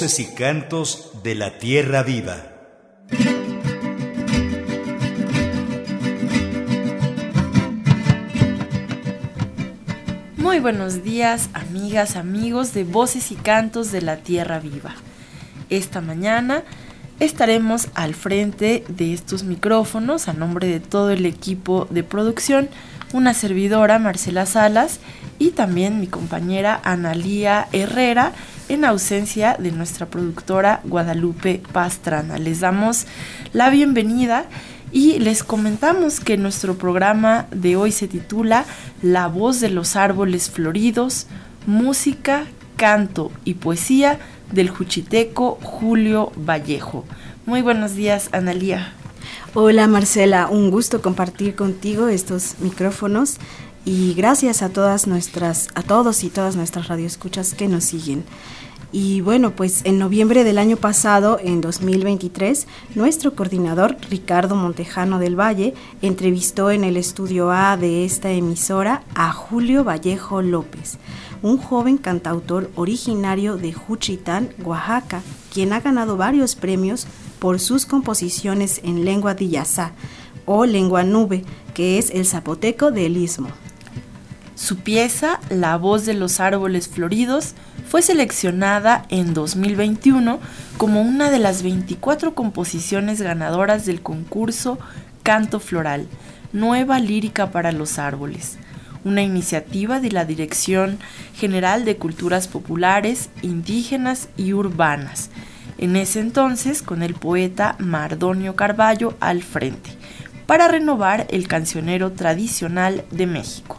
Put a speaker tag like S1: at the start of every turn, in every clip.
S1: Voces y cantos de la tierra viva.
S2: Muy buenos días, amigas, amigos de Voces y Cantos de la Tierra Viva. Esta mañana estaremos al frente de estos micrófonos a nombre de todo el equipo de producción, una servidora Marcela Salas y también mi compañera Analía Herrera en ausencia de nuestra productora Guadalupe Pastrana. Les damos la bienvenida y les comentamos que nuestro programa de hoy se titula La voz de los árboles floridos, música, canto y poesía del juchiteco Julio Vallejo. Muy buenos días, Analía.
S3: Hola Marcela, un gusto compartir contigo estos micrófonos y gracias a todas nuestras, a todos y todas nuestras radioescuchas que nos siguen. Y bueno, pues en noviembre del año pasado, en 2023, nuestro coordinador Ricardo Montejano del Valle entrevistó en el estudio A de esta emisora a Julio Vallejo López, un joven cantautor originario de Juchitán, Oaxaca, quien ha ganado varios premios por sus composiciones en lengua diyazá o lengua nube, que es el zapoteco del istmo.
S2: Su pieza, La voz de los árboles floridos, fue seleccionada en 2021 como una de las 24 composiciones ganadoras del concurso Canto Floral, Nueva Lírica para los Árboles, una iniciativa de la Dirección General de Culturas Populares, Indígenas y Urbanas, en ese entonces con el poeta Mardonio Carballo al frente, para renovar el cancionero tradicional de México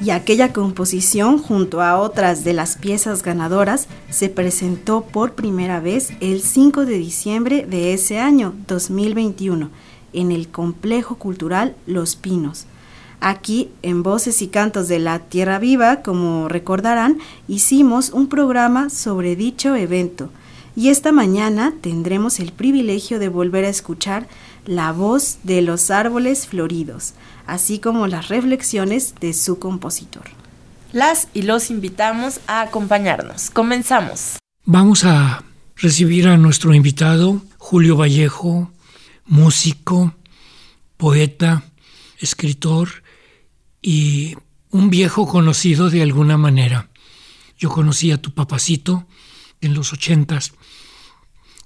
S3: y aquella composición junto a otras de las piezas ganadoras se presentó por primera vez el 5 de diciembre de ese año 2021 en el Complejo Cultural Los Pinos. Aquí, en Voces y Cantos de la Tierra Viva, como recordarán, hicimos un programa sobre dicho evento y esta mañana tendremos el privilegio de volver a escuchar la voz de los árboles floridos, así como las reflexiones de su compositor.
S2: Las y los invitamos a acompañarnos. Comenzamos.
S4: Vamos a recibir a nuestro invitado, Julio Vallejo, músico, poeta, escritor y un viejo conocido de alguna manera. Yo conocí a tu papacito en los ochentas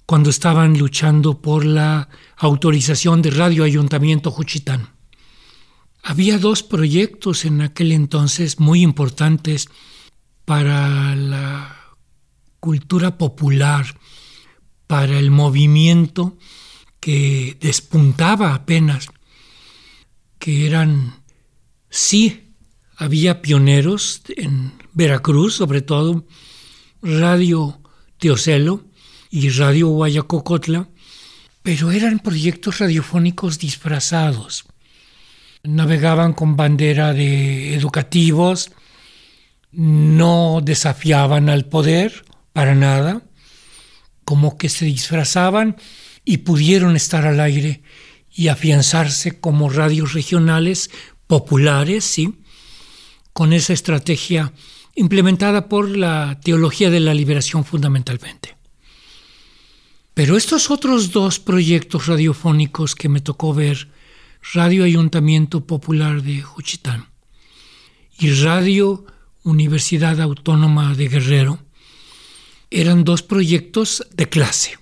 S4: cuando estaban luchando por la autorización de Radio Ayuntamiento Juchitán. Había dos proyectos en aquel entonces muy importantes para la cultura popular, para el movimiento que despuntaba apenas, que eran, sí, había pioneros en Veracruz, sobre todo Radio Teocelo, y Radio Guayacocotla, pero eran proyectos radiofónicos disfrazados. Navegaban con bandera de educativos, no desafiaban al poder para nada, como que se disfrazaban y pudieron estar al aire y afianzarse como radios regionales populares, ¿sí? con esa estrategia implementada por la teología de la liberación fundamentalmente. Pero estos otros dos proyectos radiofónicos que me tocó ver, Radio Ayuntamiento Popular de Juchitán y Radio Universidad Autónoma de Guerrero, eran dos proyectos de clase,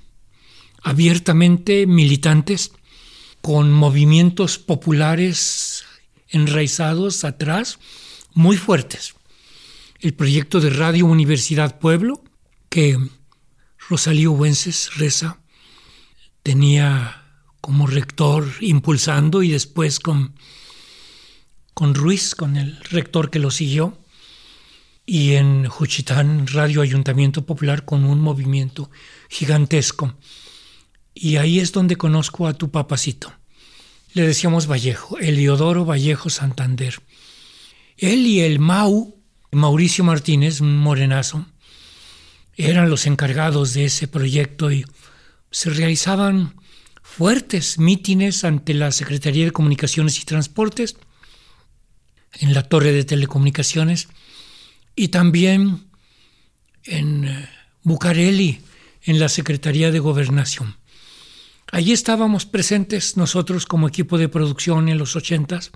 S4: abiertamente militantes, con movimientos populares enraizados atrás, muy fuertes. El proyecto de Radio Universidad Pueblo, que Rosalío Wences Reza tenía como rector impulsando y después con, con Ruiz, con el rector que lo siguió, y en Juchitán Radio Ayuntamiento Popular con un movimiento gigantesco. Y ahí es donde conozco a tu papacito. Le decíamos Vallejo, Eliodoro Vallejo Santander. Él y el Mau, Mauricio Martínez, morenazo, eran los encargados de ese proyecto y se realizaban fuertes mítines ante la Secretaría de Comunicaciones y Transportes, en la torre de telecomunicaciones y también en eh, Bucareli en la Secretaría de Gobernación. Allí estábamos presentes nosotros como equipo de producción en los ochentas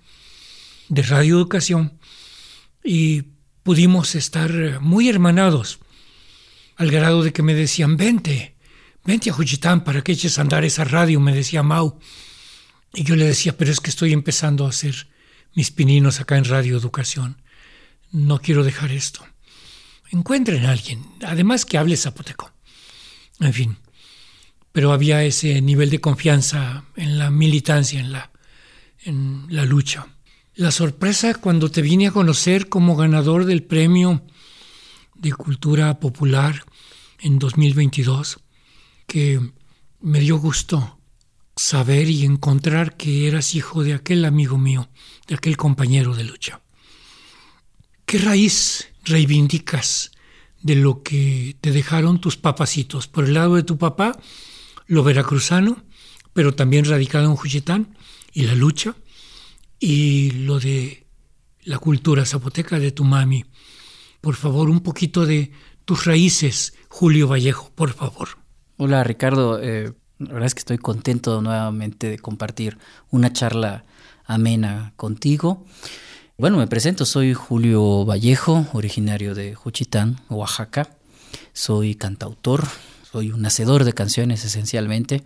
S4: de Radio Educación y pudimos estar muy hermanados al grado de que me decían, vente, vente a Juchitán para que eches a andar esa radio, me decía Mau. Y yo le decía, pero es que estoy empezando a hacer mis pininos acá en Radio Educación. No quiero dejar esto. Encuentren a alguien, además que hable zapoteco. En fin, pero había ese nivel de confianza en la militancia, en la, en la lucha. La sorpresa cuando te vine a conocer como ganador del premio de Cultura Popular en 2022, que me dio gusto saber y encontrar que eras hijo de aquel amigo mío, de aquel compañero de lucha. ¿Qué raíz reivindicas de lo que te dejaron tus papacitos? Por el lado de tu papá, lo veracruzano, pero también radicado en Juchitán, y la lucha, y lo de la cultura zapoteca de tu mami. Por favor, un poquito de tus raíces, Julio Vallejo, por favor.
S5: Hola Ricardo, eh, la verdad es que estoy contento nuevamente de compartir una charla amena contigo. Bueno, me presento, soy Julio Vallejo, originario de Juchitán, Oaxaca. Soy cantautor, soy un hacedor de canciones esencialmente.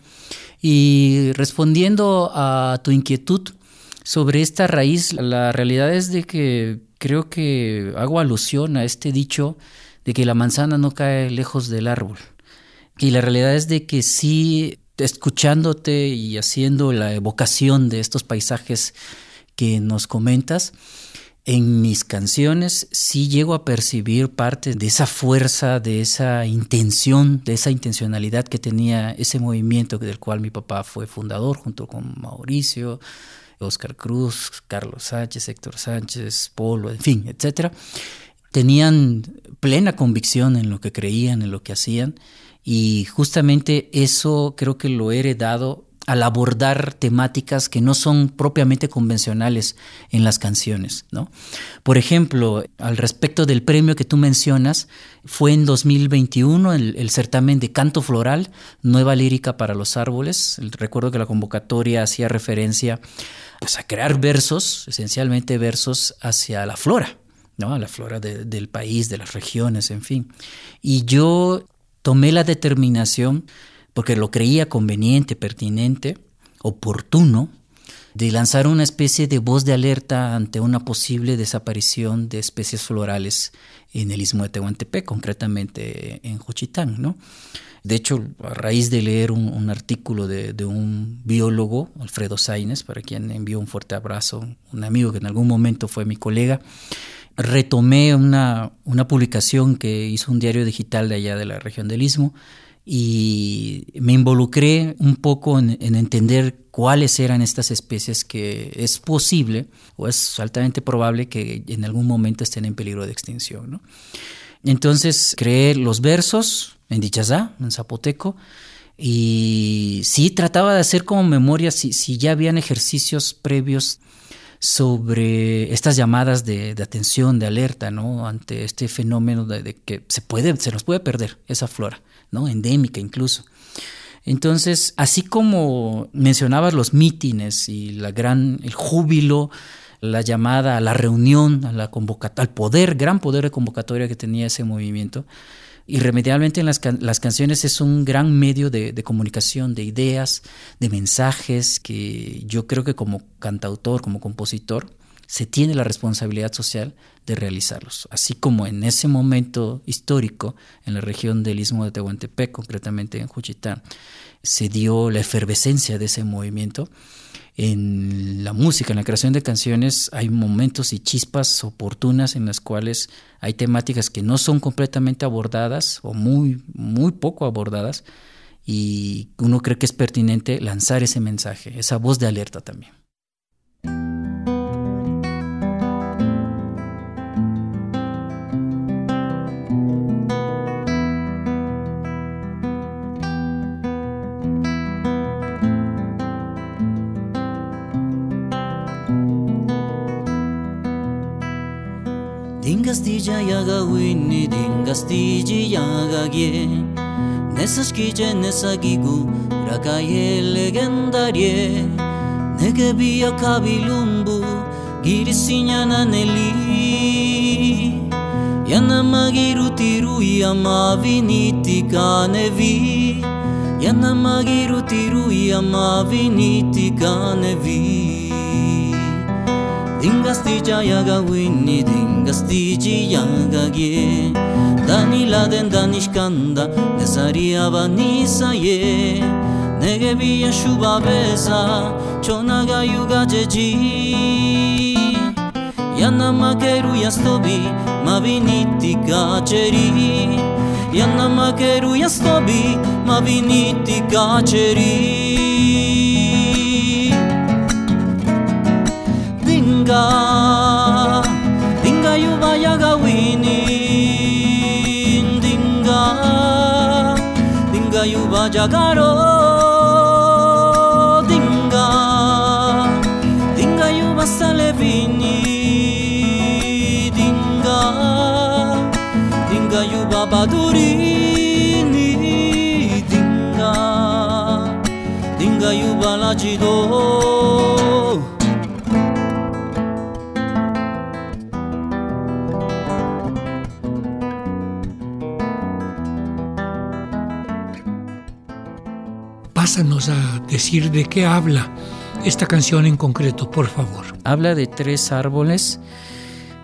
S5: Y respondiendo a tu inquietud sobre esta raíz, la realidad es de que creo que hago alusión a este dicho de que la manzana no cae lejos del árbol. Y la realidad es de que sí, escuchándote y haciendo la evocación de estos paisajes que nos comentas, en mis canciones sí llego a percibir parte de esa fuerza, de esa intención, de esa intencionalidad que tenía ese movimiento del cual mi papá fue fundador junto con Mauricio, Oscar Cruz, Carlos Sánchez, Héctor Sánchez, Polo, en fin, etcétera. Tenían plena convicción en lo que creían, en lo que hacían, y justamente eso creo que lo he heredado al abordar temáticas que no son propiamente convencionales en las canciones. ¿no? Por ejemplo, al respecto del premio que tú mencionas, fue en 2021 el, certamen de canto floral, nueva lírica para los árboles. Recuerdo que la convocatoria hacía referencia pues, a crear versos, esencialmente versos hacia la flora. ¿no? a la flora del país, de las regiones, en fin. Y yo tomé la determinación porque lo creía conveniente, pertinente, oportuno, de lanzar una especie de voz de alerta ante una posible desaparición de especies florales en el istmo de Tehuantepec, concretamente en Juchitán. ¿no? De hecho, a raíz de leer un, artículo de, un biólogo, Alfredo Sainz, para quien envío un fuerte abrazo, un amigo que en algún momento fue mi colega, retomé una, una publicación que hizo un diario digital de allá de la región del Istmo, y me involucré un poco en, entender cuáles eran estas especies que es posible o es altamente probable que en algún momento estén en peligro de extinción. Entonces creé los versos en Dichazá, en zapoteco, y sí trataba de hacer como memoria si, si ya habían ejercicios previos sobre estas llamadas de, atención, de alerta, ¿no? Ante este fenómeno de, de, que se puede, se nos puede perder esa flora. ¿no? endémica incluso. Entonces, así como mencionabas los mítines y la gran, el júbilo, la llamada a la reunión, a la convocatoria, al poder, gran poder de convocatoria que tenía ese movimiento, irremediablemente en las, canciones es un gran medio de, de, comunicación, de ideas, de mensajes que yo creo que como cantautor, como compositor, se tiene la responsabilidad social de realizarlos. Así como en ese momento histórico, en la región del Istmo de Tehuantepec, concretamente en Juchitán, se dio la efervescencia de ese movimiento. En la música, en la creación de canciones, hay momentos y chispas oportunas en las cuales hay temáticas que no son completamente abordadas o muy, muy poco abordadas, y uno cree que es pertinente lanzar ese mensaje, esa voz de alerta también.
S6: jayaga winni dinga stiji yaga gie Nesas kije nesagigu rakaye legendarie Nege biya kabilumbu girisinyana neli Yana magiruti tiru ya maviniti kanevi Yana magiruti tiru ya maviniti kanevi Dinga stija yaga winni dinga gaztici yangagie Daniladen danishkanda nezariaba nisaye Nege biya shubabeza chonaga yuga jeji Yanna makeru yastobi maviniti kaceri Yanna makeru yastobi maviniti kaceri Dinga. gagawinin Dingga, dinggayu ba jagaro Dingga, dinggayu ba sa Dinga, dinga dinggayu ba badurini Dinga, dinggayu ba lajido.
S4: Pásanos a decir de qué habla esta canción en concreto, por favor.
S5: Habla de tres árboles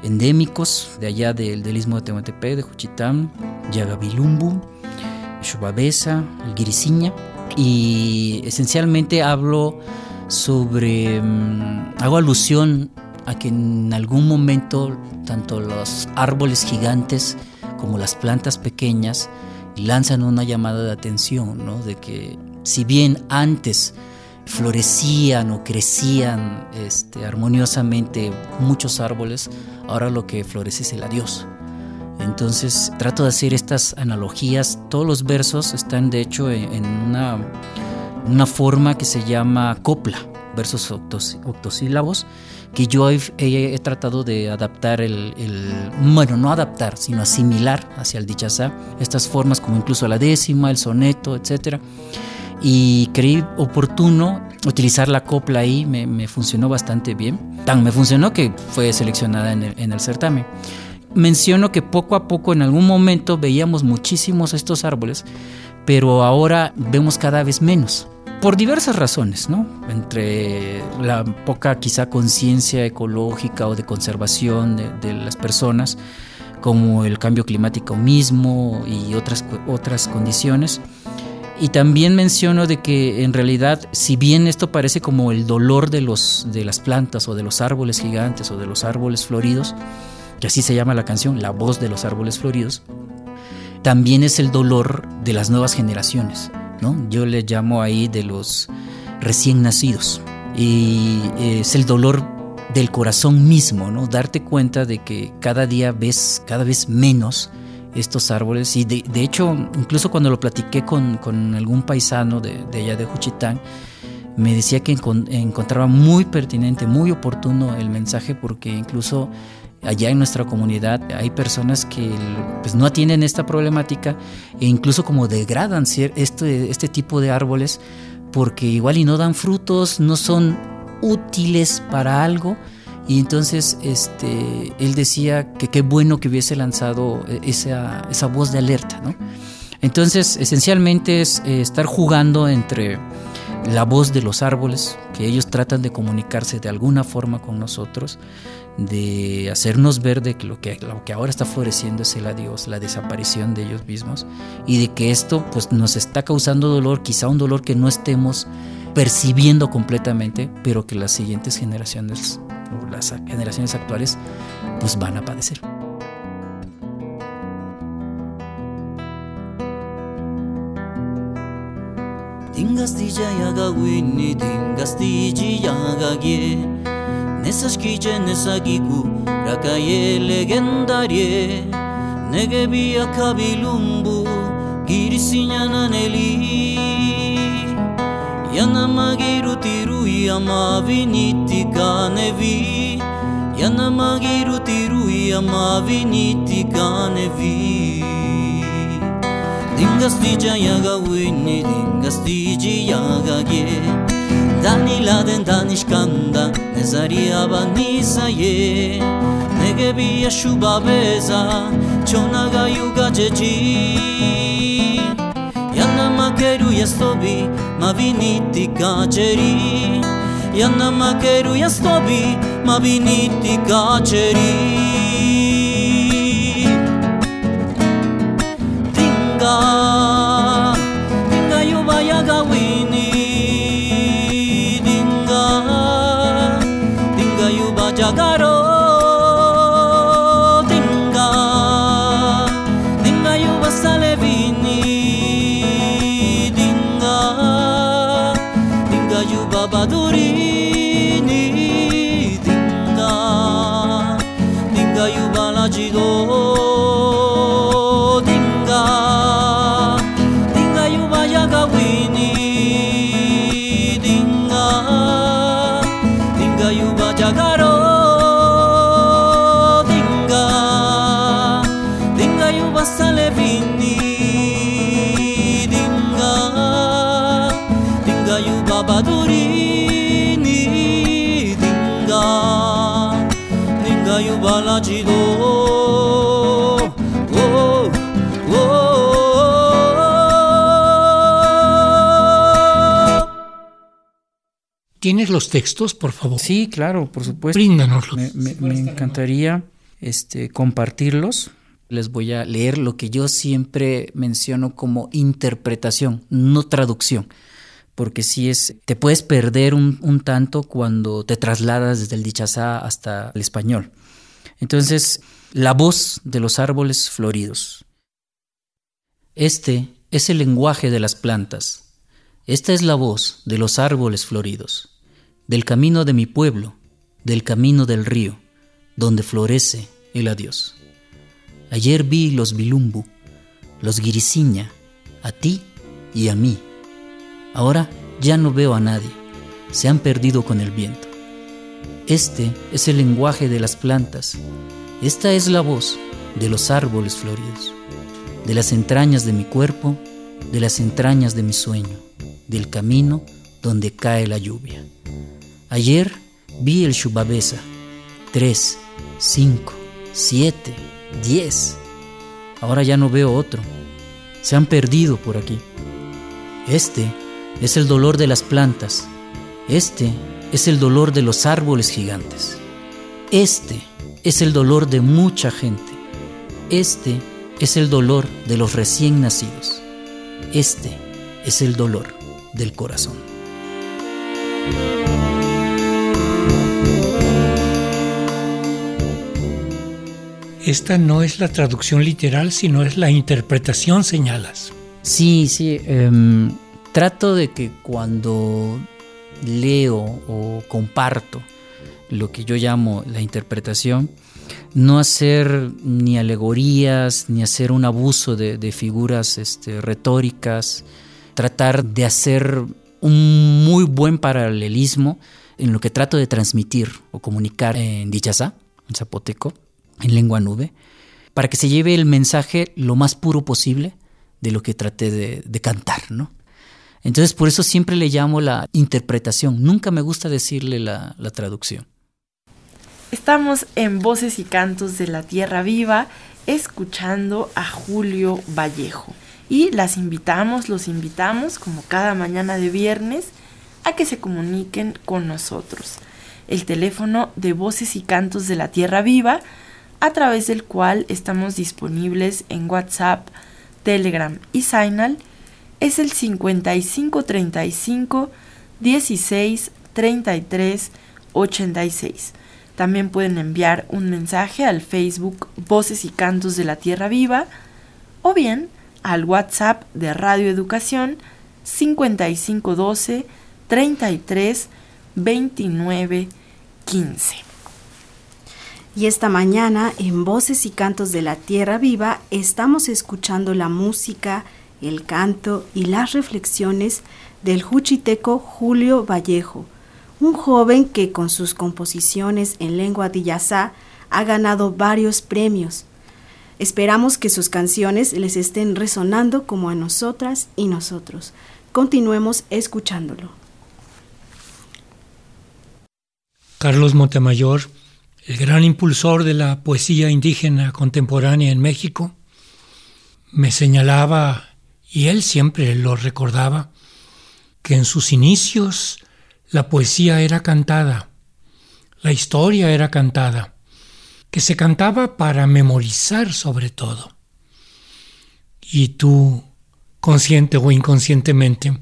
S5: endémicos de allá del, del istmo de Tehuantepec, de Juchitán, Yagabilumbu, Shubabesa, el Guiriciña. Y esencialmente hablo sobre. mm, hago alusión a que en algún momento tanto los árboles gigantes como las plantas pequeñas lanzan una llamada de atención, ¿no? De que si bien antes florecían o crecían este, armoniosamente muchos árboles, ahora lo que florece es el adiós. Entonces trato de hacer estas analogías. Todos los versos están de hecho en, una, forma que se llama copla, versos octos- octosílabos, que yo he, tratado de adaptar el, el- bueno, no adaptar, sino asimilar hacia el dichazá, estas formas como incluso la décima, el soneto, etcétera y creí oportuno utilizar la copla ahí, me, me funcionó bastante bien. Tan me funcionó que fue seleccionada en el, en el certamen. Menciono que poco a poco en algún momento veíamos muchísimos estos árboles, pero ahora vemos cada vez menos. Por diversas razones, ¿no? Entre la poca quizá conciencia ecológica o de conservación de, de las personas, como el cambio climático mismo y otras, otras condiciones. Y también menciono de que en realidad, si bien esto parece como el dolor de, los, de las plantas o de los árboles gigantes o de los árboles floridos, que así se llama la canción, la voz de los árboles floridos, también es el dolor de las nuevas generaciones, ¿no? Yo le llamo ahí de los recién nacidos. Y es el dolor del corazón mismo, ¿no? Darte cuenta de que cada día ves cada vez menos estos árboles. Y de, hecho incluso cuando lo platiqué con, con algún paisano de, allá de Juchitán me decía que encon- encontraba muy pertinente, muy oportuno el mensaje porque incluso allá en nuestra comunidad hay personas que pues, no atienden esta problemática e incluso como degradan este, este tipo de árboles porque igual y no dan frutos, no son útiles para algo y entonces este, él decía que qué bueno que hubiese lanzado eh, esa, esa voz de alerta, ¿no? Entonces, esencialmente es eh, estar jugando entre la voz de los árboles, que ellos tratan de comunicarse de alguna forma con nosotros, de hacernos ver de que lo que, lo que ahora está floreciendo es el adiós, la desaparición de ellos mismos, y de que esto pues, nos está causando dolor, quizá un dolor que no estemos percibiendo completamente, pero que las siguientes generaciones, o las generaciones actuales, pues van a padecer.
S6: Dingastilla yaga winni dingastiji yaga gie Nesaskice nesagiku rakaye legendarie Negebia kabilumbu girisinyana Ya na magiru tiru ya ma viniti kanevi Ya na magiru tiru ya ma viniti kanevi Dingastija yaga winni dingastiji yaga ye Danila den danishkanda nezaria banisa ye Negebi yashubabeza chonaga yuga jeji makeruja stobi, ma viniti ti ka ma keru në stobi, ma viniti ti Tinga, tinga juva ja
S4: ¿Tienes los textos, por favor?
S5: Sí, claro, por supuesto.
S4: Bríndanoslos.
S5: Me, me- me encantaría este, compartirlos. Les voy a leer lo que yo siempre menciono como interpretación, no traducción. Porque si es, te puedes perder un, un tanto cuando te trasladas desde el dichazá hasta el español. Entonces, la voz de los árboles floridos. Este es el lenguaje de las plantas. Esta es la voz de los árboles floridos del camino de mi pueblo, del camino del río, donde florece el adiós. Ayer vi los bilumbu, los guiriciña, a ti y a mí. Ahora ya no veo a nadie, se han perdido con el viento. Este es el lenguaje de las plantas, esta es la voz de los árboles floridos, de las entrañas de mi cuerpo, de las entrañas de mi sueño, del camino donde cae la lluvia. Ayer vi el Shubabesa. Tres, cinco, siete, diez. Ahora ya no veo otro. Se han perdido por aquí. Este es el dolor de las plantas. Este es el dolor de los árboles gigantes. Este es el dolor de mucha gente. Este es el dolor de los recién nacidos. Este es el dolor del corazón.
S4: Esta no es la traducción literal, sino es la interpretación, señalas.
S5: Sí, sí. em, trato de que cuando leo o comparto lo que yo llamo la interpretación, no hacer ni alegorías, ni hacer un abuso de, figuras este, retóricas, tratar de hacer un muy buen paralelismo en lo que trato de transmitir o comunicar en Dichazá, en zapoteco, en lengua nube, para que se lleve el mensaje lo más puro posible de lo que traté de, cantar, ¿no? Entonces por eso siempre le llamo la interpretación, nunca me gusta decirle la traducción.
S2: Estamos en Voces y Cantos de la Tierra Viva escuchando a Julio Vallejo. Y las invitamos, los invitamos, como cada mañana de viernes, a que se comuniquen con nosotros. El teléfono de Voces y Cantos de la Tierra Viva, a través del cual estamos disponibles en WhatsApp, Telegram y Signal, es el 5535 16 33 86. También pueden enviar un mensaje al Facebook Voces y Cantos de la Tierra Viva o bien al WhatsApp de Radio Educación 5512 33 29 15.
S3: Y esta mañana en Voces y Cantos de la Tierra Viva estamos escuchando la música, el canto y las reflexiones del juchiteco Julio Vallejo, un joven que con sus composiciones en lengua diyasá ha ganado varios premios. Esperamos que sus canciones les estén resonando como a nosotras y nosotros. Continuemos escuchándolo.
S4: Carlos Montemayor, el gran impulsor de la poesía indígena contemporánea en México, me señalaba, y él siempre lo recordaba, que en sus inicios la poesía era cantada, la historia era cantada, que se cantaba para memorizar sobre todo. Y tú, consciente o inconscientemente,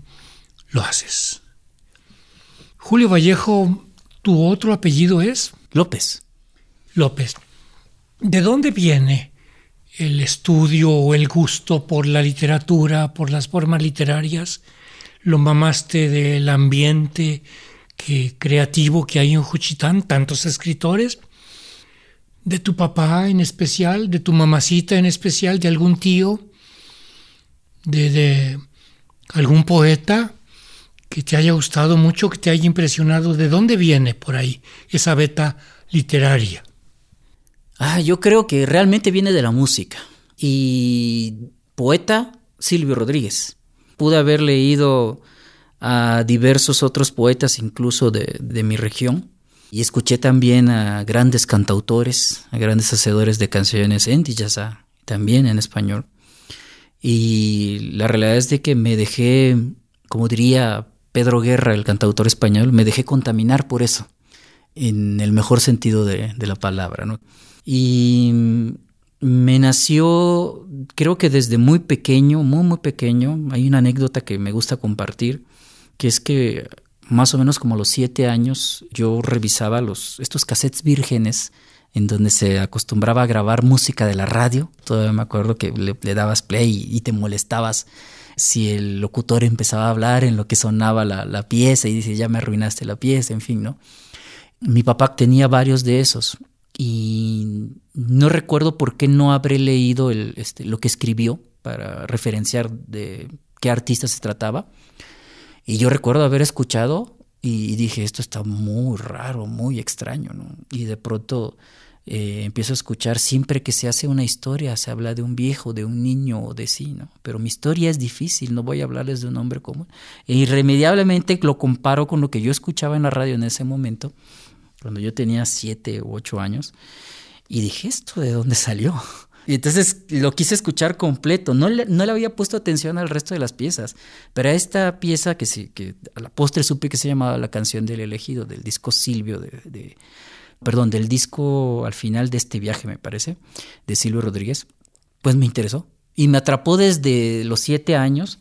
S4: lo haces. Julio Vallejo, ¿tu otro apellido es?
S5: López.
S4: López. ¿De dónde viene el estudio o el gusto por la literatura, por las formas literarias? ¿Lo mamaste del ambiente que, creativo que hay en Juchitán, tantos escritores? ¿De tu papá en especial? ¿De tu mamacita en especial? ¿De algún tío? ¿De, de algún poeta? que te haya gustado mucho, que te haya impresionado? ¿De dónde viene por ahí esa beta literaria?
S5: Ah, yo creo que realmente viene de la música. Y poeta, Silvio Rodríguez. Pude haber leído a diversos otros poetas, incluso de, mi región. Y escuché también a grandes cantautores, a grandes hacedores de canciones en Diyasá, también en español. Y la realidad es de que me dejé, como diría Pedro Guerra, el cantautor español, me dejé contaminar por eso, en el mejor sentido de la palabra. ¿no? Y me nació, creo que desde muy pequeño, muy, muy pequeño, hay una anécdota que me gusta compartir, que es que más o menos como a los siete años yo revisaba los, estos cassettes vírgenes en donde se acostumbraba a grabar música de la radio. Todavía me acuerdo que le, dabas play y te molestabas si el locutor empezaba a hablar en lo que sonaba la, la pieza y dice, ya me arruinaste la pieza, en fin, ¿no? Mi papá tenía varios de esos y no recuerdo por qué no habré leído este, lo que escribió para referenciar de qué artista se trataba. Y yo recuerdo haber escuchado y dije, esto está muy raro, muy extraño. Y de pronto eh, empiezo a escuchar siempre que se hace una historia, se habla de un viejo, de un niño o de sí, ¿no? Pero mi historia es difícil, no voy a hablarles de un hombre común. E irremediablemente lo comparo con lo que yo escuchaba en la radio en ese momento, cuando yo tenía siete u ocho años, y dije, ¿esto de dónde salió? Y entonces lo quise escuchar completo, no le, no le había puesto atención al resto de las piezas, pero a esta pieza que, sí, que a la postre supe que se llamaba La canción del elegido, del disco Silvio de, de perdón, del disco al final de este viaje, me parece, de Silvio Rodríguez, pues me interesó. Y me atrapó desde los siete años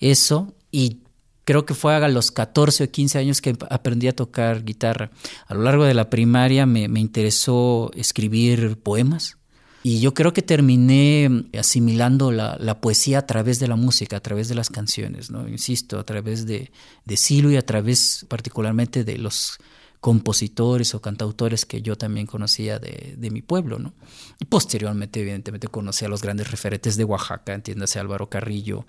S5: eso y creo que fue a los 14 o 15 años que aprendí a tocar guitarra. A lo largo de la primaria me, me interesó escribir poemas. Y yo creo que terminé asimilando la, la, poesía a través de la música, a través de las canciones, ¿no? Insisto, a través de, de Silvio y a través particularmente de los compositores o cantautores que yo también conocía de, de, mi pueblo, ¿no? Y posteriormente, evidentemente, conocí a los grandes referentes de Oaxaca, entiéndase Álvaro Carrillo,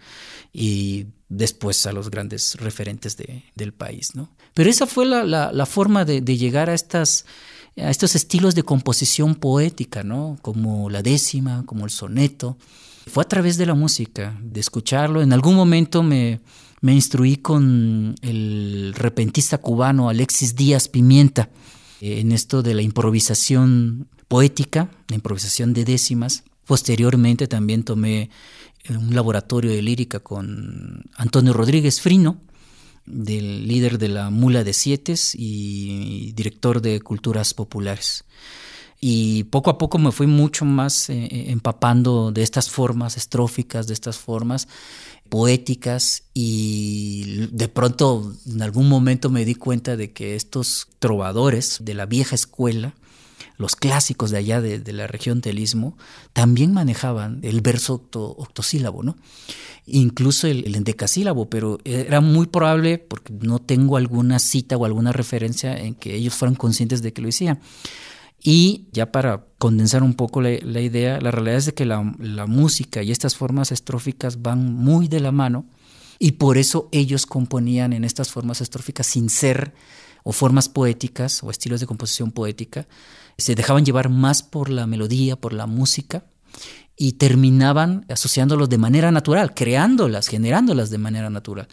S5: y después a los grandes referentes de, del país, ¿no? Pero esa fue la, la, la forma de, de, llegar a estas a estos estilos de composición poética, ¿no? Como la décima, como el soneto. Fue a través de la música, de escucharlo. En algún momento me, me instruí con el repentista cubano Alexis Díaz Pimienta en esto de la improvisación poética, la improvisación de décimas. Posteriormente también tomé un laboratorio de lírica con Antonio Rodríguez Frino, del líder de la Mula de Siete y director de Culturas Populares. Y poco a poco me fui mucho más eh, empapando de estas formas estróficas, de estas formas poéticas y de pronto en algún momento me di cuenta de que estos trovadores de la vieja escuela, los clásicos de allá de, la región del Istmo, también manejaban el verso octo, octosílabo, ¿no? Incluso el, el, endecasílabo, pero era muy probable, porque no tengo alguna cita o alguna referencia en que ellos fueran conscientes de que lo hacían. Y ya para condensar un poco la, idea, la realidad es de que la, la, música y estas formas estróficas van muy de la mano y por eso ellos componían en estas formas estróficas sin ser o formas poéticas o estilos de composición poética se dejaban llevar más por la melodía, por la música y terminaban asociándolos de manera natural, creándolas, generándolas de manera natural.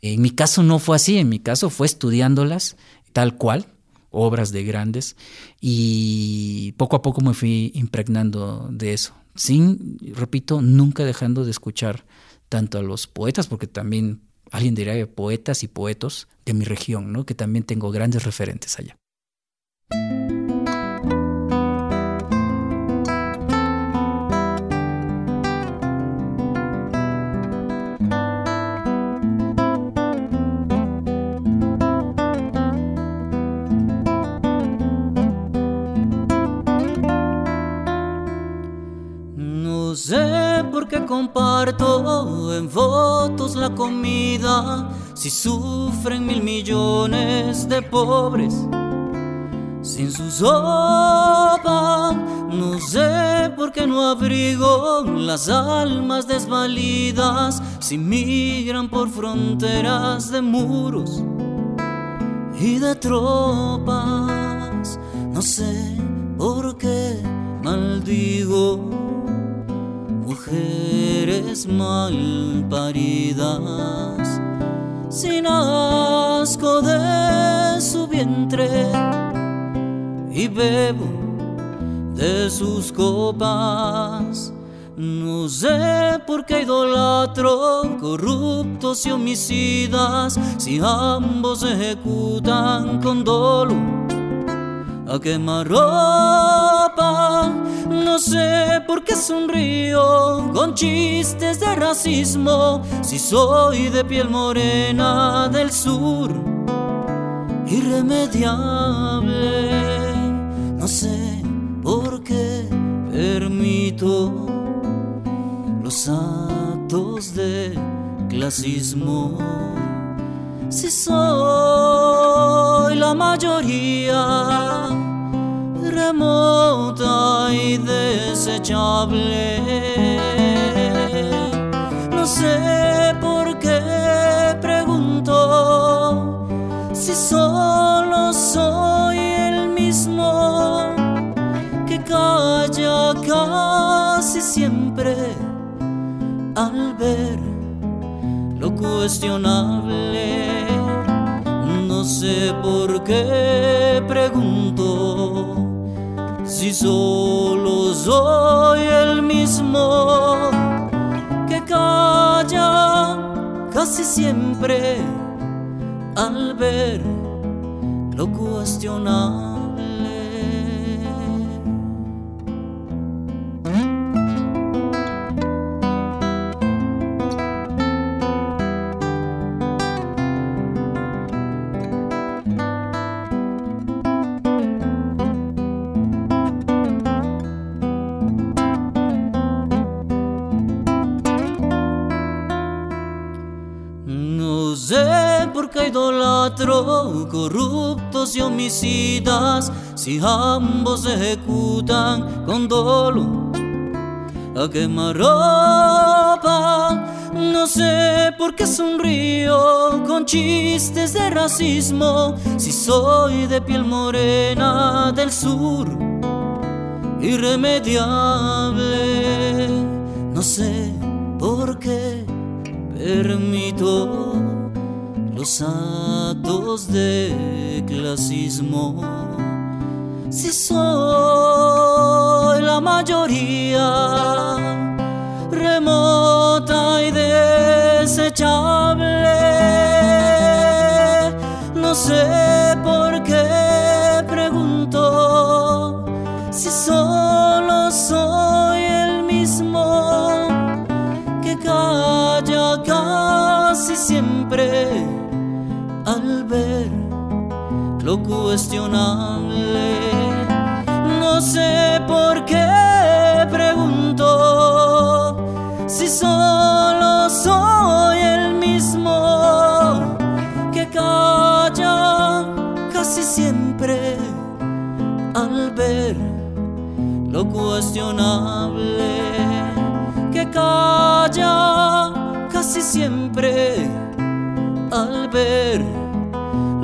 S5: En mi caso no fue así, en mi caso fue estudiándolas tal cual, obras de grandes, y poco a poco me fui impregnando de eso, sin, repito, nunca dejando de escuchar tanto a los poetas, porque también alguien diría poetas y poetos de mi región, ¿no? que también tengo grandes referentes allá.
S6: Comparto en votos la comida, si sufren mil millones de pobres. Sin su sopa, no sé por qué no abrigo las almas desvalidas, si migran por fronteras de muros y de tropas. No sé por qué maldigo mujeres mal paridas, sin asco de su vientre, y bebo de sus copas. No sé por qué idolatro corruptos y homicidas si ambos ejecutan con dolor a quemar ropa. No sé por qué sonrío con chistes de racismo si soy de piel morena del sur. Irremediable, no sé por qué permito los actos de clasismo. Si soy la mayoría remota y desechable. No sé por qué pregunto si solo soy el mismo que calla casi siempre al ver lo cuestionable. Sé por qué pregunto si solo soy el mismo que calla casi siempre al ver lo cuestionable. Corruptos y homicidas, si ambos ejecutan con dolo a quemar ropa. No sé por qué sonrío con chistes de racismo, si soy de piel morena del sur, irremediable. No sé por qué permito los actos de clasismo. Si soy la mayoría, remota y desechable, no sé lo cuestionable. No sé por qué pregunto si solo soy el mismo que calla casi siempre al ver lo cuestionable que calla casi siempre al ver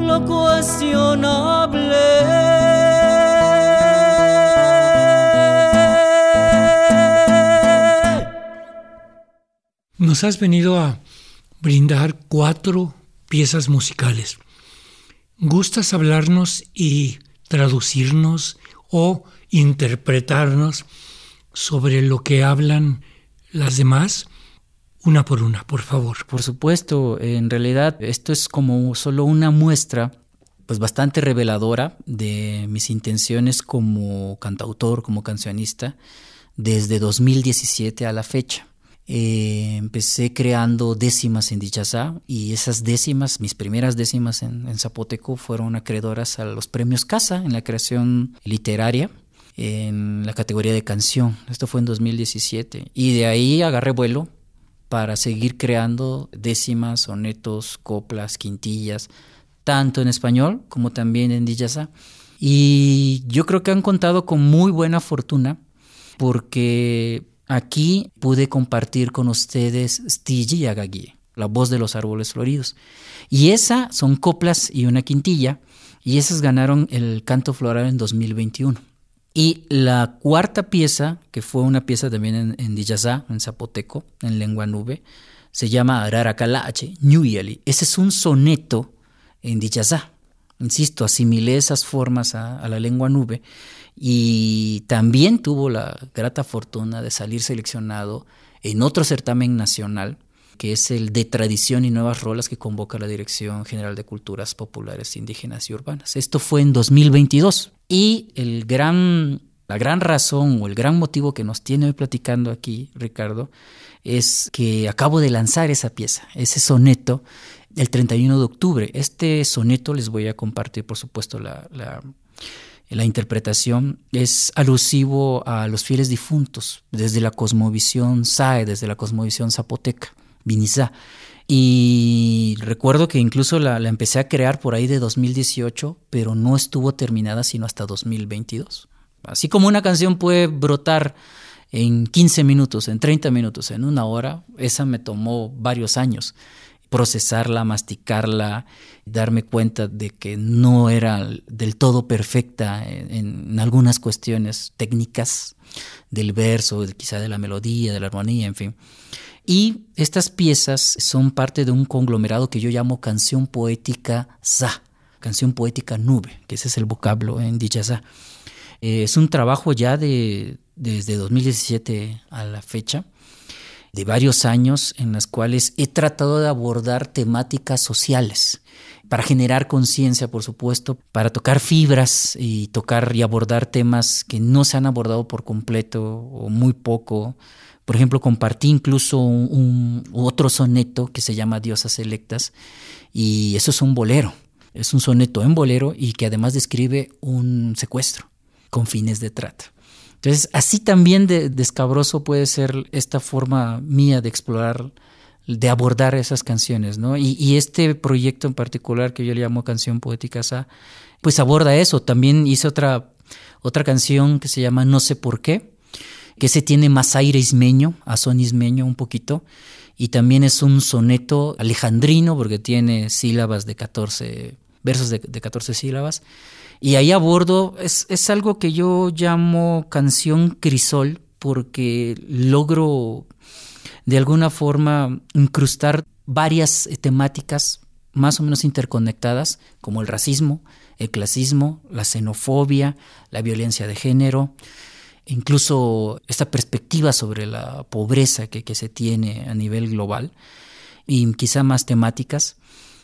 S6: lo cuestionable.
S4: Nos has venido a brindar cuatro piezas musicales. ¿Gustas hablarnos y traducirnos o interpretarnos sobre lo que hablan las demás? Una por una, por favor.
S5: Por supuesto, en realidad esto es como solo una muestra pues bastante reveladora de mis intenciones como cantautor, como cancionista, desde 2017 a la fecha. Eh, empecé creando décimas en Dichazá y esas décimas, mis primeras décimas en, en, Zapoteco, fueron acreedoras a los premios Casa en la creación literaria en la categoría de canción. Esto fue en 2017 y de ahí agarré vuelo para seguir creando décimas, sonetos, coplas, quintillas, tanto en español como también en Dichazá. Y yo creo que han contado con muy buena fortuna porque Aquí pude compartir con ustedes Stigi y Agagui, la voz de los árboles floridos. Y esa son coplas y una quintilla, y esas ganaron el canto floral en 2021. Y la cuarta pieza, que fue una pieza también en, en en zapoteco, en lengua nube, se llama Araracalache, Ñuyali. Ese es un soneto en Dijazá. Insisto, asimilé esas formas a, a la lengua nube y también tuvo la grata fortuna de salir seleccionado en otro certamen nacional que es el de tradición y nuevas rolas que convoca la Dirección General de Culturas Populares Indígenas y Urbanas. Esto fue en 2022 y el gran, la gran razón o el gran motivo que nos tiene hoy platicando aquí, Ricardo, es que acabo de lanzar esa pieza, ese soneto, el 31 de octubre. Este soneto les voy a compartir, por supuesto, la, la la interpretación es alusivo a los fieles difuntos desde la cosmovisión SAE, desde la cosmovisión zapoteca, Vinizá. Y recuerdo que incluso la, la, empecé a crear por ahí de 2018, pero no estuvo terminada sino hasta 2022. Así como una canción puede brotar en 15 minutos, en 30 minutos, en una hora, esa me tomó varios años procesarla, masticarla, darme cuenta de que no era del todo perfecta en, algunas cuestiones técnicas del verso, quizá de la melodía, de la armonía, en fin. Y estas piezas son parte de un conglomerado que yo llamo canción poética za, canción poética nube, que ese es el vocablo en dicha za. Eh, es un trabajo ya de, desde 2017 a la fecha de varios años en las cuales he tratado de abordar temáticas sociales para generar conciencia, por supuesto, para tocar fibras y tocar y abordar temas que no se han abordado por completo o muy poco. Por ejemplo, compartí incluso un, otro soneto que se llama Diosas Electas y eso es un bolero. Es un soneto en bolero y que además describe un secuestro con fines de trata. Entonces, así también de, escabroso puede ser esta forma mía de explorar, de abordar esas canciones, ¿no? Y, este proyecto en particular que yo le llamo Canción Poética Sa, pues aborda eso. También hice otra, otra canción que se llama No sé por qué, que se tiene más aire ismeño, a son ismeño un poquito, y también es un soneto alejandrino porque tiene sílabas de 14, versos de, de 14 sílabas, y ahí abordo, es, es algo que yo llamo canción crisol porque logro de alguna forma incrustar varias temáticas más o menos interconectadas, como el racismo, el clasismo, la xenofobia, la violencia de género, incluso esta perspectiva sobre la pobreza que, que se tiene a nivel global, y quizá más temáticas.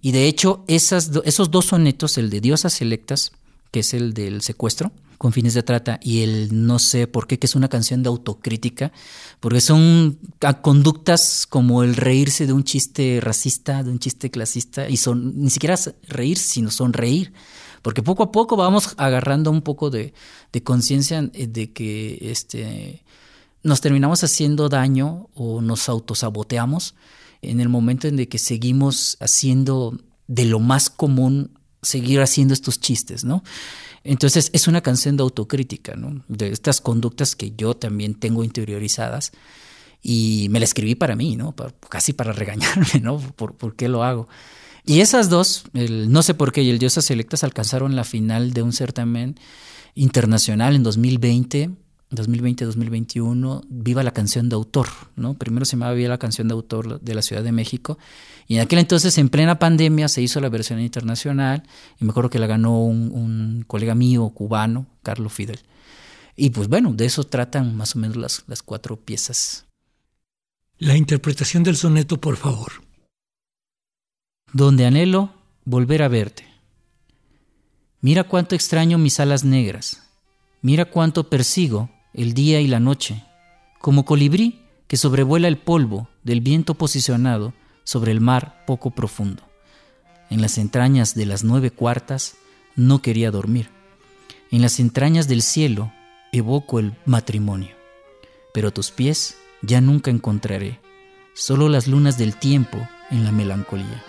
S5: Y de hecho, esos dos sonetos, el de Diosas Electas que es el del secuestro con fines de trata y el no sé por qué, que es una canción de autocrítica, porque son conductas como el reírse de un chiste racista, de un chiste clasista, y son ni siquiera reír, sino sonreír, porque poco a poco vamos agarrando un poco de, conciencia de que este, nos terminamos haciendo daño o nos autosaboteamos en el momento en de que seguimos haciendo de lo más común seguir haciendo estos chistes, ¿no? Entonces es una canción de autocrítica, ¿no? De estas conductas que yo también tengo interiorizadas y me la escribí para mí, ¿no? casi para regañarme, ¿no? ¿Por, qué lo hago? Y esas dos, el No sé por qué y el Diosas Selectas, alcanzaron la final de un certamen internacional en 2020 2020-2021, Viva la canción de autor, ¿no? Primero se llamaba Viva la canción de autor de la Ciudad de México, y en aquel entonces, en plena pandemia, se hizo la versión internacional, y me acuerdo que la ganó un, colega mío cubano, Carlos Fidel. Y pues bueno, de eso tratan más o menos las, las cuatro piezas.
S4: La interpretación del soneto, por favor.
S5: Donde anhelo volver a verte. Mira cuánto extraño mis alas negras. Mira cuánto persigo el día y la noche, como colibrí que sobrevuela el polvo del viento posicionado sobre el mar poco profundo. En las entrañas de las nueve cuartas no quería dormir. En las entrañas del cielo evoco el matrimonio. Pero tus pies ya nunca encontraré, solo las lunas del tiempo en la melancolía.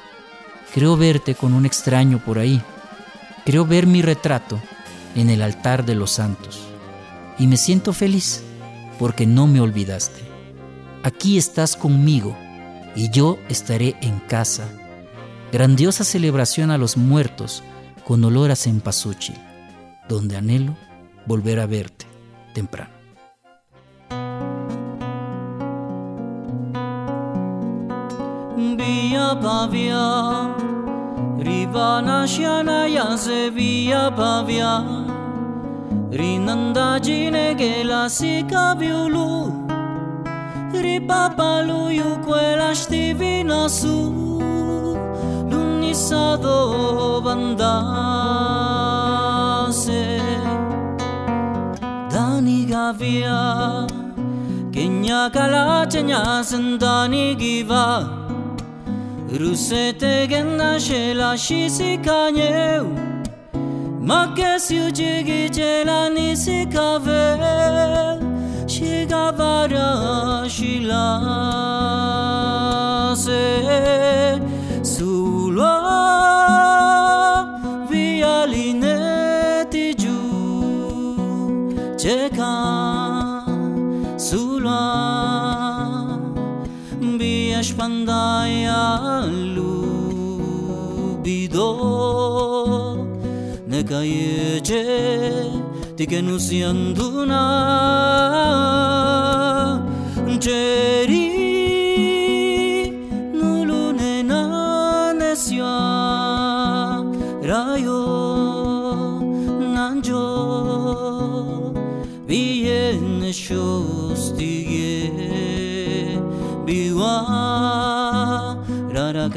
S5: Creo verte con un extraño por ahí. Creo ver mi retrato en el altar de los santos y me siento feliz porque no me olvidaste. Aquí estás conmigo y yo estaré en casa. Grandiosa celebración a los muertos con olor a cempasúchil, donde anhelo volver a verte temprano.
S6: via Pavia Rivana Shiana Yazevia Pavia Rinanda Ginegela Sika lu Ripapalu Yukwela Shtivina Su Lunisado Bandase Dani Gavia Kenya Kalachenya Sandani Giva Rusete gendashela shisikanyeu Makesiu jigitela nisikavel Shigavara shilase Sulo vialineti ju Chekan Neshpandaya Lubido Nekayeche Tikenusianduna Cheri Nulunena Nesya Rayo Nanjo Vienesho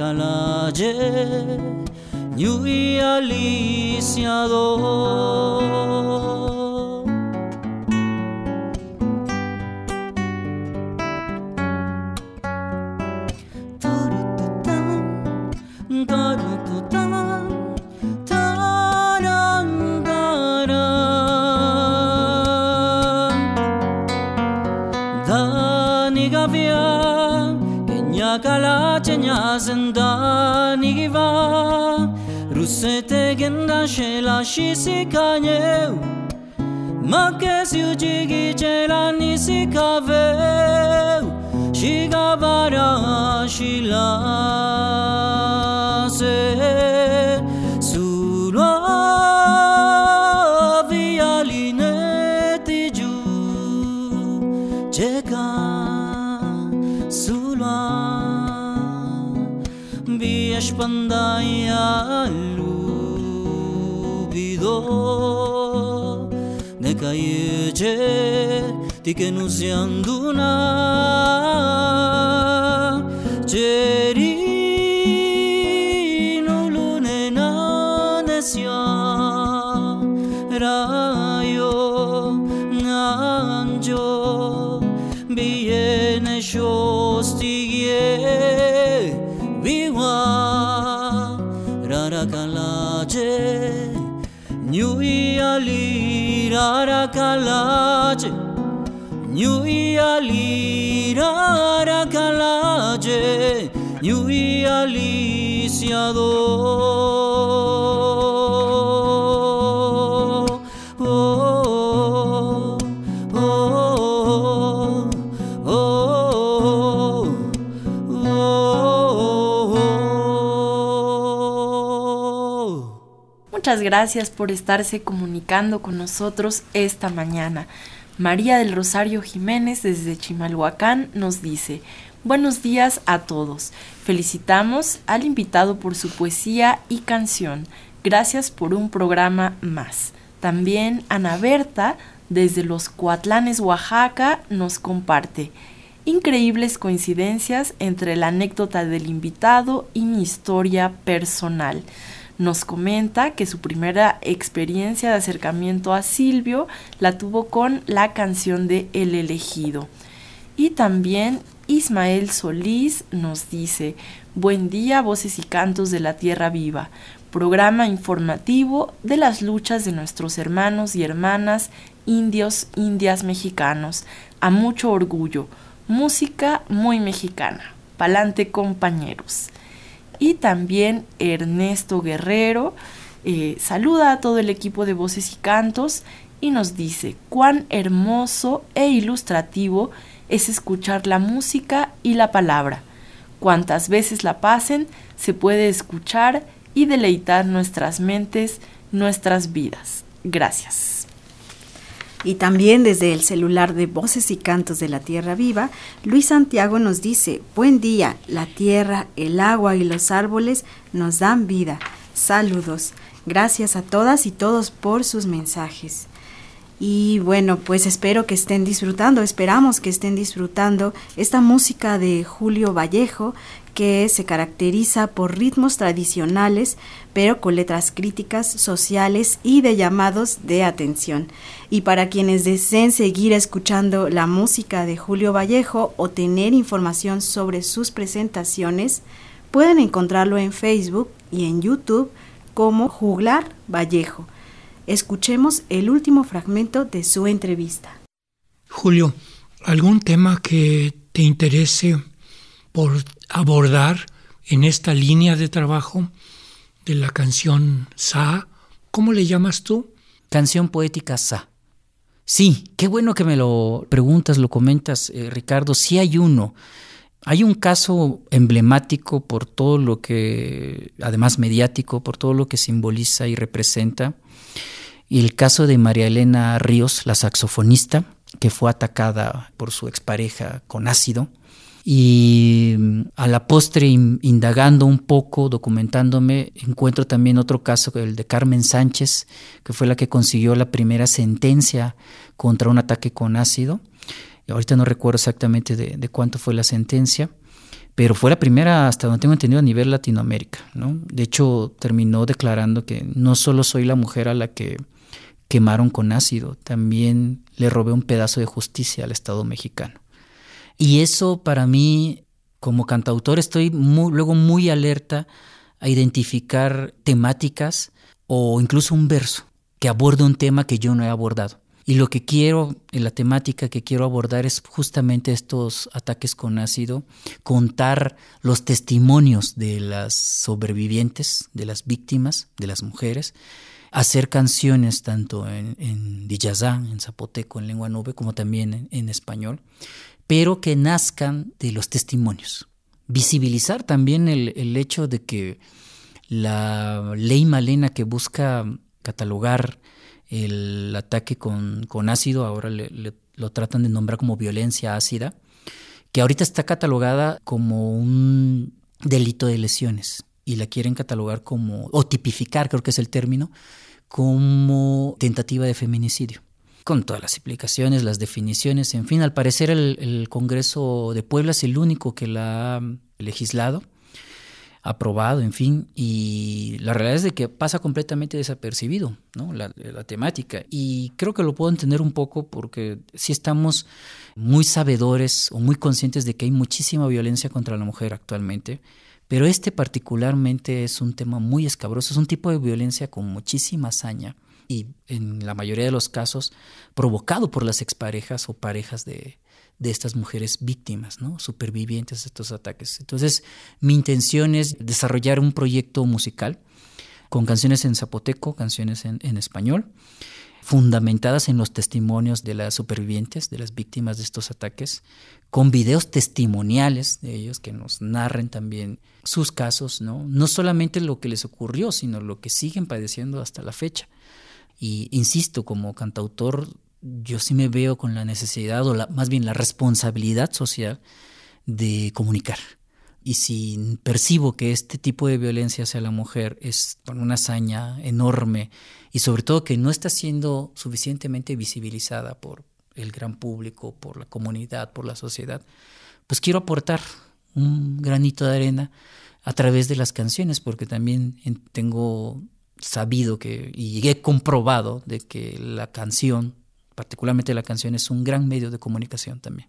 S6: rara kalaje Ñuy aliciador shela shi si ka nyeu Ma ke siu jigi chela ni si ka veu Shi ga vara shi la se Su lo vi aline ti ju Che ka su lo Vi ashpandaya ne kayece dikenuz yanduna ce lirara kalaje Nyui a New kalaje Nyui
S2: aliciador Gracias por estarse comunicando con nosotros esta mañana. María del Rosario Jiménez desde Chimalhuacán nos dice, buenos días a todos. Felicitamos al invitado por su poesía y canción. Gracias por un programa más. También Ana Berta desde los Coatlanes, Oaxaca, nos comparte increíbles coincidencias entre la anécdota del invitado y mi historia personal. Nos comenta que su primera experiencia de acercamiento a Silvio la tuvo con la canción de El elegido. Y también Ismael Solís nos dice, Buen día, voces y cantos de la tierra viva, programa informativo de las luchas de nuestros hermanos y hermanas indios, indias mexicanos, a mucho orgullo, música muy mexicana, palante compañeros. Y también Ernesto Guerrero eh, saluda a todo el equipo de voces y cantos y nos dice cuán hermoso e ilustrativo es escuchar la música y la palabra. Cuantas veces la pasen, se puede escuchar y deleitar nuestras mentes, nuestras vidas. Gracias.
S3: Y también desde el celular de Voces y Cantos de la Tierra Viva, Luis Santiago nos dice, buen día, la tierra, el agua y los árboles nos dan vida. Saludos. Gracias a todas y todos por sus mensajes. Y bueno, pues espero que estén disfrutando, esperamos que estén disfrutando esta música de Julio Vallejo que se caracteriza por ritmos tradicionales, pero con letras críticas, sociales y de llamados de atención. Y para quienes deseen seguir escuchando la música de Julio Vallejo o tener información sobre sus presentaciones, pueden encontrarlo en Facebook y en YouTube como Juglar Vallejo. Escuchemos el último fragmento de su entrevista.
S4: Julio, ¿algún tema que te interese por abordar en esta línea de trabajo de la canción Sa. ¿Cómo le llamas tú?
S5: Canción poética Sa. Sí, qué bueno que me lo preguntas, lo comentas, eh, Ricardo. Sí hay uno. Hay un caso emblemático por todo lo que, además mediático, por todo lo que simboliza y representa. Y el caso de María Elena Ríos, la saxofonista, que fue atacada por su expareja con ácido y mm, a la postre indagando un poco, documentándome, encuentro también otro caso, el de Carmen Sánchez, que fue la que consiguió la primera sentencia contra un ataque con ácido. Ahorita no recuerdo exactamente de, cuánto fue la sentencia, pero fue la primera, hasta donde tengo entendido, a nivel Latinoamérica. ¿no? De hecho, terminó declarando que no solo soy la mujer a la que quemaron con ácido, también le robé un pedazo de justicia al Estado mexicano. Y eso para mí, como cantautor, estoy luego muy alerta a identificar temáticas o incluso un verso que aborde un tema que yo no he abordado. Y lo que quiero, la temática que quiero abordar es justamente estos ataques con ácido, contar los testimonios de las sobrevivientes, de las víctimas, de las mujeres, hacer canciones tanto en, en en zapoteco, en lengua nube, como también en español, pero que nazcan de los testimonios. Visibilizar también el, hecho de que la ley malena que busca catalogar el ataque con, ácido, ahora lo tratan de nombrar como violencia ácida, que ahorita está catalogada como un delito de lesiones y la quieren catalogar como, o tipificar, creo que es el término, como tentativa de feminicidio con todas las implicaciones, las definiciones, en fin, al parecer el, Congreso de Puebla es el único que la ha legislado, aprobado, en fin, y la realidad es de que pasa completamente desapercibido, ¿no? La, la, temática. Y creo que lo puedo entender un poco porque sí estamos muy sabedores o muy conscientes de que hay muchísima violencia contra la mujer actualmente, pero este particularmente es un tema muy escabroso, es un tipo de violencia con muchísima hazaña y en la mayoría de los casos provocado por las exparejas o parejas de, estas mujeres víctimas, ¿no? supervivientes de estos ataques. Entonces, mi intención es desarrollar un proyecto musical con canciones en zapoteco, canciones en, español, fundamentadas en los testimonios de las supervivientes, de las víctimas de estos ataques, con videos testimoniales de ellos que nos narren también sus casos, ¿no? No solamente lo que les ocurrió, sino lo que siguen padeciendo hasta la fecha. Y insisto, como cantautor, yo sí me veo con la necesidad, o la, más bien la responsabilidad social de comunicar. Y si percibo que este tipo de violencia hacia la mujer es una hazaña enorme y sobre todo que no está siendo suficientemente visibilizada por el gran público, por la comunidad, por la sociedad, pues quiero aportar un granito de arena a través de las canciones, porque también tengo sabido que y he comprobado de que la canción, particularmente la canción, es un gran medio de comunicación también.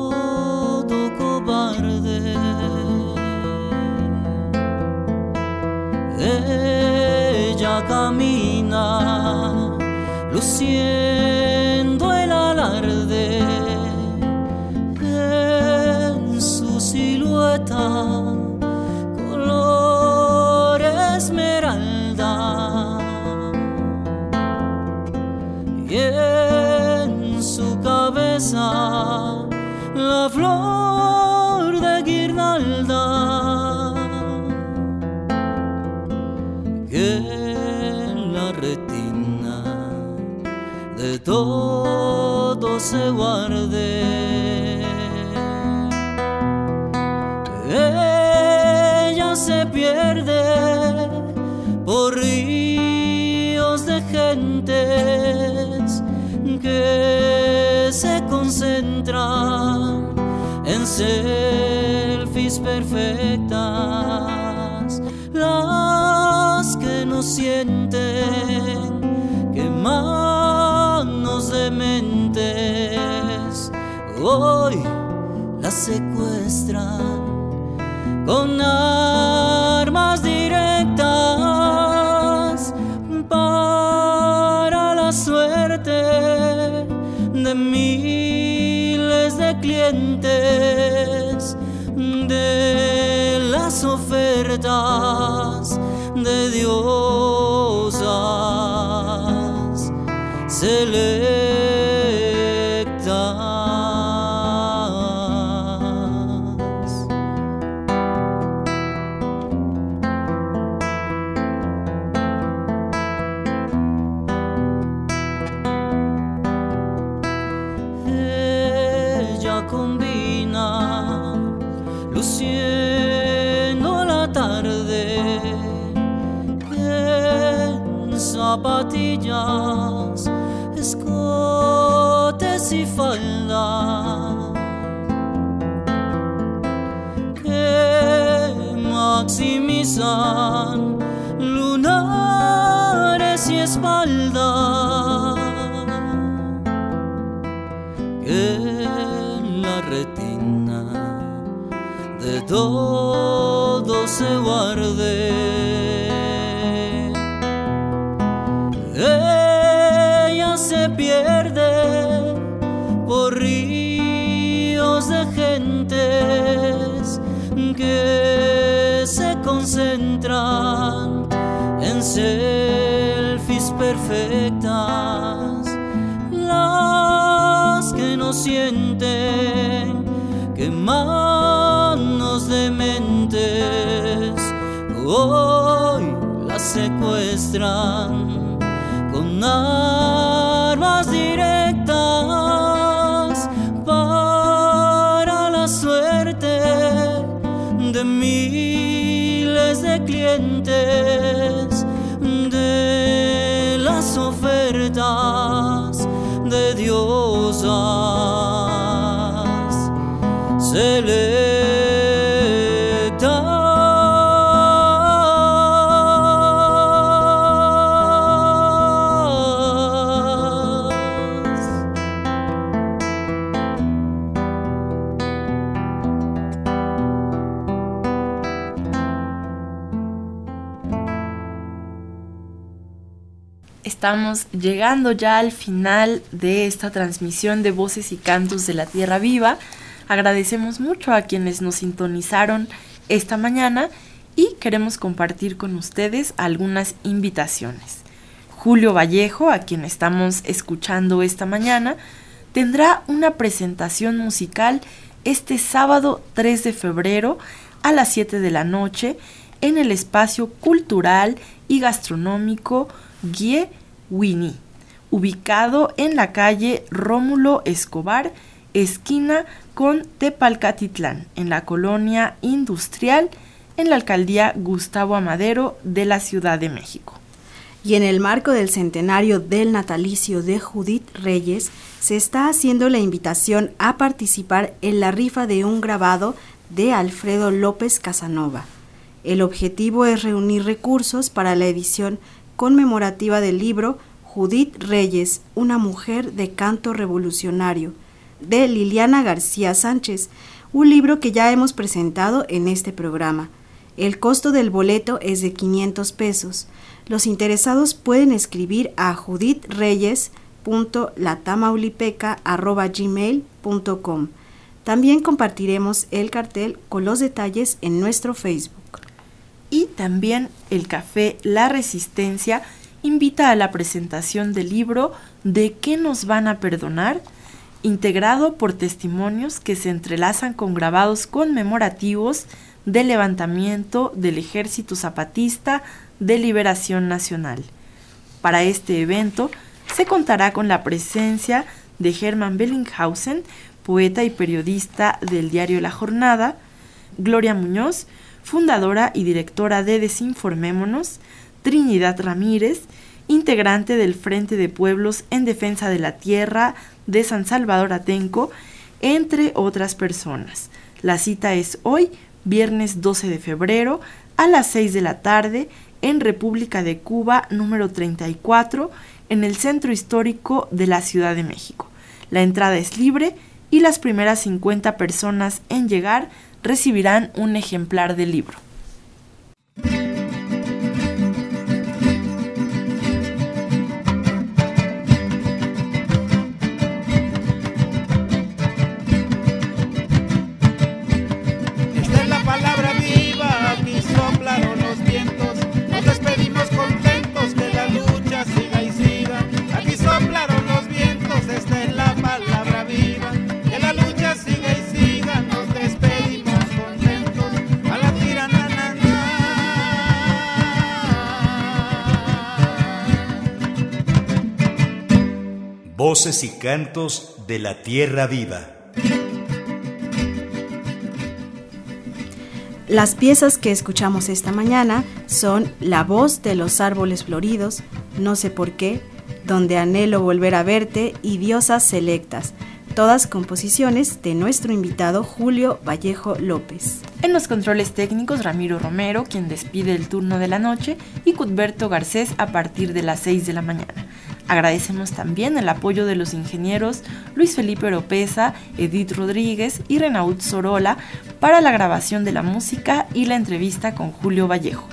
S6: 天。Se guarde. Ella se pierde por ríos de gentes que se concentran en selfies perfectas, las que no sienten que manos con armas directas para la suerte de miles de clientes de las ofertas de diosas zapatillas, todo hoy las secuestran con armas directas
S2: Estamos llegando ya al final de esta transmisión de Voces y Cantos de la Tierra Viva. Agradecemos mucho a quienes nos sintonizaron esta mañana y queremos compartir con ustedes algunas invitaciones. Julio Vallejo, a quien estamos escuchando esta mañana, tendrá una presentación musical este sábado 3 de febrero a las 7 de la noche en el espacio cultural y gastronómico Guie Winnie, ubicado en la calle Rómulo Escobar, esquina con Tepalcatitlán, en la colonia industrial, en la alcaldía Gustavo Amadero de la Ciudad de México.
S3: Y en el marco del centenario del natalicio de Judith Reyes, se está haciendo la invitación a participar en la rifa de un grabado de Alfredo López Casanova. El objetivo es reunir recursos para la edición conmemorativa del libro Judith Reyes, una mujer de canto revolucionario, de Liliana García Sánchez, un libro que ya hemos presentado en este programa. El costo del boleto es de 500 pesos. Los interesados pueden escribir a judithreyes.latamaulipeca.gmail.com. También compartiremos el cartel con los detalles en nuestro Facebook
S2: y también el café La Resistencia invita a la presentación del libro ¿De qué nos van a perdonar? integrado por testimonios que se entrelazan con grabados conmemorativos del levantamiento del Ejército Zapatista de Liberación Nacional. Para este evento se contará con la presencia de Hermann Bellinghausen, poeta y periodista del diario La Jornada, Gloria Muñoz, fundadora y directora de Desinformémonos, Trinidad Ramírez, integrante del Frente de Pueblos en Defensa de la Tierra de San Salvador Atenco, entre otras personas. La cita es hoy, viernes 12 de febrero, a las 6 de la tarde, en República de Cuba número 34, en el Centro Histórico de la Ciudad de México. La entrada es libre y las primeras 50 personas en llegar recibirán un ejemplar del libro.
S1: Voces y cantos de la tierra viva.
S3: Las piezas que escuchamos esta mañana son La voz de los árboles floridos, No sé por qué, Donde anhelo volver a verte y Diosas selectas, todas composiciones de nuestro invitado Julio Vallejo López.
S2: En los controles técnicos, Ramiro Romero, quien despide el turno de la noche, y Cuthberto Garcés a partir de las 6 de la mañana. Agradecemos también el apoyo de los ingenieros Luis Felipe Oropesa, Edith Rodríguez y Renaud Sorola para la grabación de la música y la entrevista con Julio Vallejo.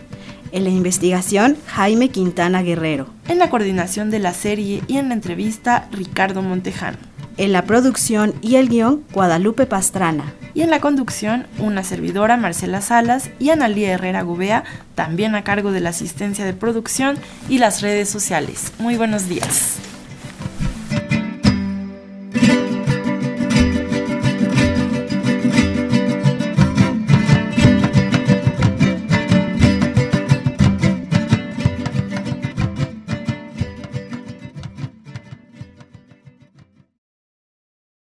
S3: En la investigación, Jaime Quintana Guerrero.
S2: En la coordinación de la serie y en la entrevista, Ricardo Montejano.
S3: En la producción y el guion, Guadalupe Pastrana.
S2: Y en la conducción, una servidora, Marcela Salas, y Analía Herrera Gubea, también a cargo de la asistencia de producción y las redes sociales. Muy buenos días.